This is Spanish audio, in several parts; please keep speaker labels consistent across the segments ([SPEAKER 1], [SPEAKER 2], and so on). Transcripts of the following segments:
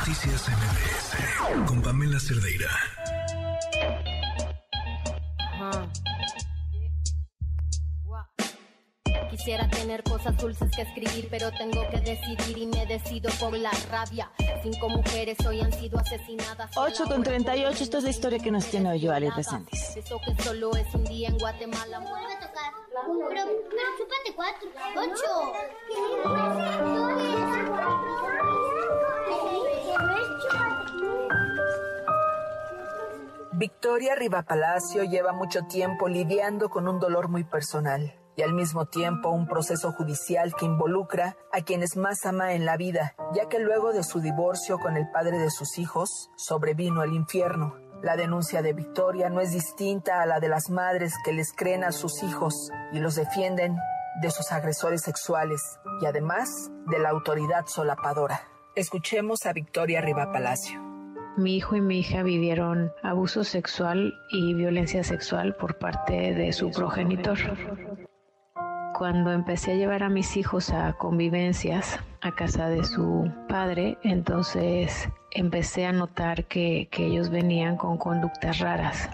[SPEAKER 1] Noticias MBS con Pamela Cerdeira.
[SPEAKER 2] Quisiera tener cosas dulces que escribir, pero tengo que decidir y me decido por la rabia. Cinco mujeres hoy han sido asesinadas.
[SPEAKER 3] 8 con 38, esto es la historia que nos tiene hoy Joali Resendiz.
[SPEAKER 2] Eso que solo es un día en Guatemala.
[SPEAKER 4] Vuelve a tocar. Pero, pero chúpate cuatro. Ocho.
[SPEAKER 5] Victoria Rivapalacio lleva mucho tiempo lidiando con un dolor muy personal y al mismo tiempo un proceso judicial que involucra a quienes más ama en la vida, ya que luego de su divorcio con el padre de sus hijos sobrevino el infierno. La denuncia de Victoria no es distinta a la de las madres que les creen a sus hijos y los defienden de sus agresores sexuales y además de la autoridad solapadora. Escuchemos a Victoria Rivapalacio.
[SPEAKER 6] Mi hijo y mi hija vivieron abuso sexual y violencia sexual por parte de su progenitor. Cuando empecé a llevar a mis hijos a convivencias a casa de su padre, entonces empecé a notar que, que ellos venían con conductas raras.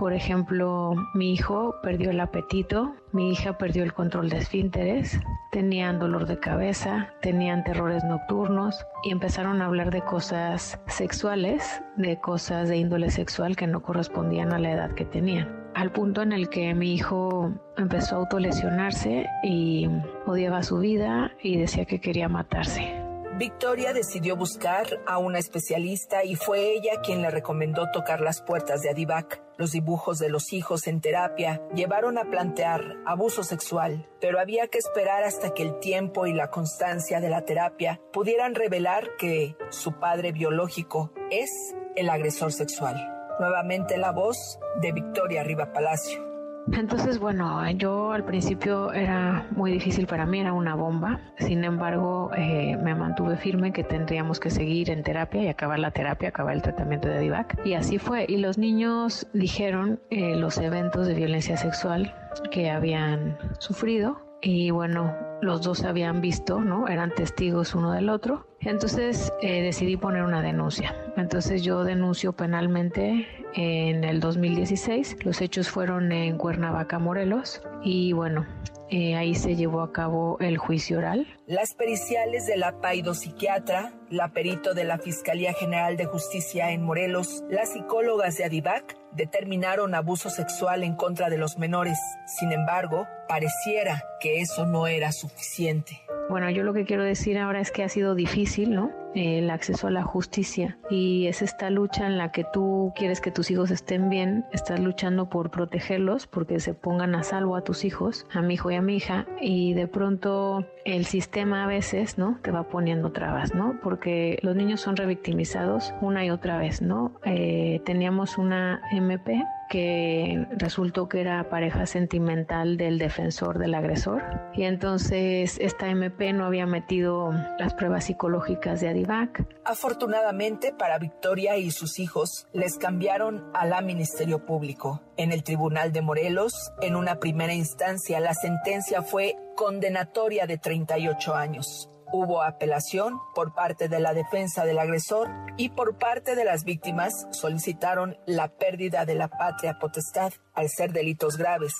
[SPEAKER 6] Por ejemplo, mi hijo perdió el apetito, mi hija perdió el control de esfínteres, tenían dolor de cabeza, tenían terrores nocturnos y empezaron a hablar de cosas sexuales, de cosas de índole sexual que no correspondían a la edad que tenían. Al punto en el que mi hijo empezó a autolesionarse y odiaba su vida y decía que quería matarse.
[SPEAKER 5] Victoria decidió buscar a una especialista y fue ella quien le recomendó tocar las puertas de Adivac. Los dibujos de los hijos en terapia llevaron a plantear abuso sexual, pero había que esperar hasta que el tiempo y la constancia de la terapia pudieran revelar que su padre biológico es el agresor sexual. Nuevamente la voz de Victoria Riva Palacio.
[SPEAKER 6] Entonces, bueno, yo al principio era muy difícil para mí, era una bomba. Sin embargo, eh, me mantuve firme que tendríamos que seguir en terapia y acabar la terapia, acabar el tratamiento de DIVAC. Y así fue. Y los niños dijeron eh, los eventos de violencia sexual que habían sufrido. Y bueno, los dos habían visto, ¿no? Eran testigos uno del otro. Entonces eh, decidí poner una denuncia. Entonces yo denuncio penalmente en el 2016. Los hechos fueron en Cuernavaca, Morelos. Y bueno, eh, ahí se llevó a cabo el juicio oral.
[SPEAKER 5] Las periciales de la paidopsiquiatra, la perito de la Fiscalía General de Justicia en Morelos, las psicólogas de Adivac determinaron abuso sexual en contra de los menores. Sin embargo, pareciera que eso no era suficiente.
[SPEAKER 6] Bueno, yo lo que quiero decir ahora es que ha sido difícil, ¿no? El acceso a la justicia y es esta lucha en la que tú quieres que tus hijos estén bien, estás luchando por protegerlos, porque se pongan a salvo a tus hijos, a mi hijo y a mi hija, y de pronto el sistema a veces, ¿no? Te va poniendo trabas, ¿no? Porque los niños son revictimizados una y otra vez, ¿no? Eh, teníamos una MP que resultó que era pareja sentimental del defensor del agresor y entonces esta MP no había metido las pruebas psicológicas de Adivac.
[SPEAKER 5] Afortunadamente para Victoria y sus hijos les cambiaron a la Ministerio Público. En el Tribunal de Morelos, en una primera instancia, la sentencia fue condenatoria de 38 años. Hubo apelación por parte de la defensa del agresor y por parte de las víctimas solicitaron la pérdida de la patria potestad al ser delitos graves,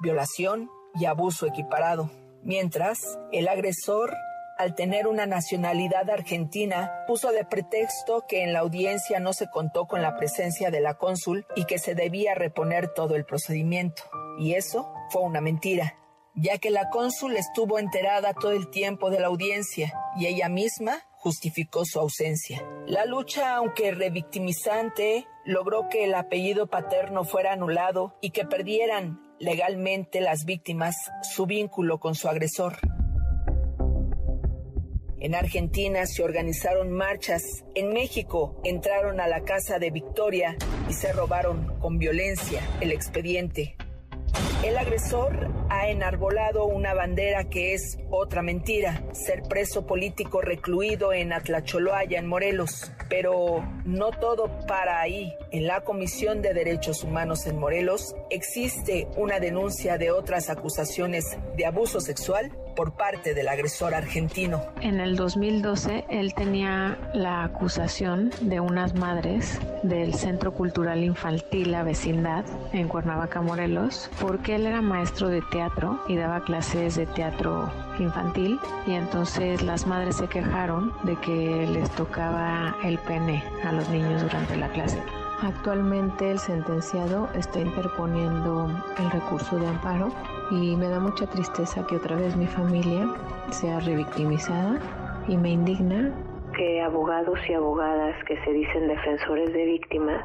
[SPEAKER 5] violación y abuso equiparado. Mientras, el agresor, al tener una nacionalidad argentina, puso de pretexto que en la audiencia no se contó con la presencia de la cónsul y que se debía reponer todo el procedimiento. Y eso fue una mentira ya que la cónsul estuvo enterada todo el tiempo de la audiencia y ella misma justificó su ausencia. La lucha, aunque revictimizante, logró que el apellido paterno fuera anulado y que perdieran legalmente las víctimas su vínculo con su agresor. En Argentina se organizaron marchas. En México entraron a la casa de Victoria y se robaron con violencia el expediente. El agresor ha enarbolado una bandera que es otra mentira, ser preso político recluido en Atlacholoaya, en Morelos. Pero no todo para ahí. En la Comisión de Derechos Humanos en Morelos existe una denuncia de otras acusaciones de abuso sexual por parte del agresor argentino.
[SPEAKER 6] En el 2012 él tenía la acusación de unas madres del Centro Cultural Infantil La Vecindad en Cuernavaca, Morelos, porque él era maestro de teatro y daba clases de teatro infantil y entonces las madres se quejaron de que les tocaba el pene a los niños durante la clase. Actualmente el sentenciado está interponiendo el recurso de amparo y me da mucha tristeza que otra vez mi familia sea revictimizada y me indigna que abogados y abogadas que se dicen defensores de víctimas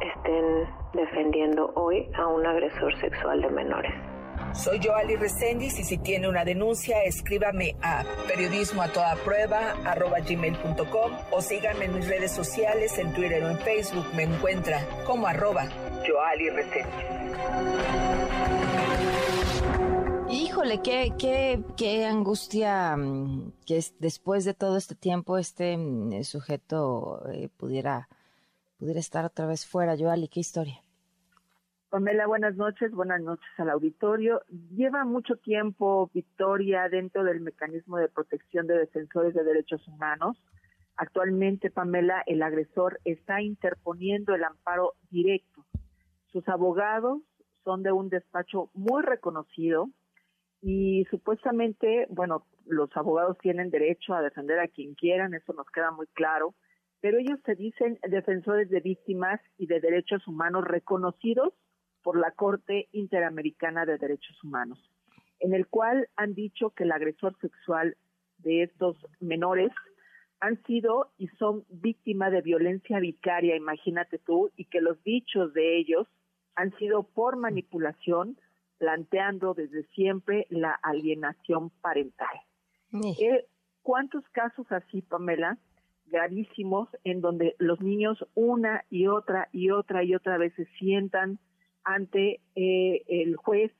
[SPEAKER 6] estén defendiendo hoy a un agresor sexual de menores.
[SPEAKER 5] Soy Joali Resendiz y si tiene una denuncia, escríbame a periodismo a toda prueba gmail.com o síganme en mis redes sociales, en Twitter o en Facebook. Me encuentra como arroba Joali
[SPEAKER 3] Híjole, qué, angustia mm, que después de todo este tiempo este mm, sujeto eh, pudiera, pudiera estar otra vez fuera. Joali, qué historia.
[SPEAKER 7] Pamela, buenas noches, buenas noches al auditorio. Lleva mucho tiempo Victoria dentro del mecanismo de protección de defensores de derechos humanos. Actualmente, Pamela, el agresor está interponiendo el amparo directo. Sus abogados son de un despacho muy reconocido y supuestamente, bueno, los abogados tienen derecho a defender a quien quieran, eso nos queda muy claro, pero ellos se dicen defensores de víctimas y de derechos humanos reconocidos por la Corte Interamericana de Derechos Humanos, en el cual han dicho que el agresor sexual de estos menores han sido y son víctimas de violencia vicaria, imagínate tú, y que los dichos de ellos han sido por manipulación, planteando desde siempre la alienación parental. Eh, ¿Cuántos casos así, Pamela, gravísimos, en donde los niños una y otra y otra y otra vez se sientan ante eh, el juez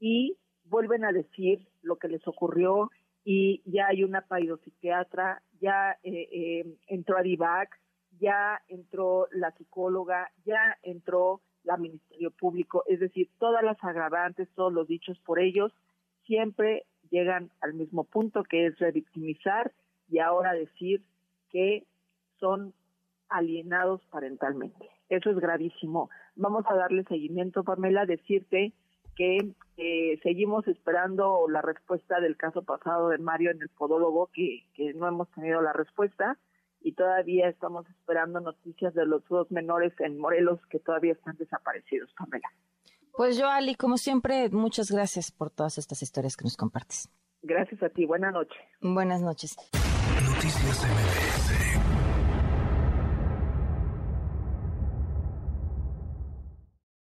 [SPEAKER 7] y vuelven a decir lo que les ocurrió y ya hay una paidopsiquiatra, ya eh, eh, entró a DIVAC, ya entró la psicóloga, ya entró la Ministerio Público, es decir, todas las agravantes, todos los dichos por ellos, siempre llegan al mismo punto que es revictimizar y ahora decir que son alienados parentalmente. Eso es gravísimo. Vamos a darle seguimiento, Pamela, decirte que eh, seguimos esperando la respuesta del caso pasado de Mario en el podólogo, que, que no hemos tenido la respuesta y todavía estamos esperando noticias de los dos menores en Morelos que todavía están desaparecidos, Pamela.
[SPEAKER 3] Pues yo, Ali, como siempre, muchas gracias por todas estas historias que nos compartes.
[SPEAKER 7] Gracias a ti. Buenas noches.
[SPEAKER 3] Buenas noches.
[SPEAKER 1] Noticias MBS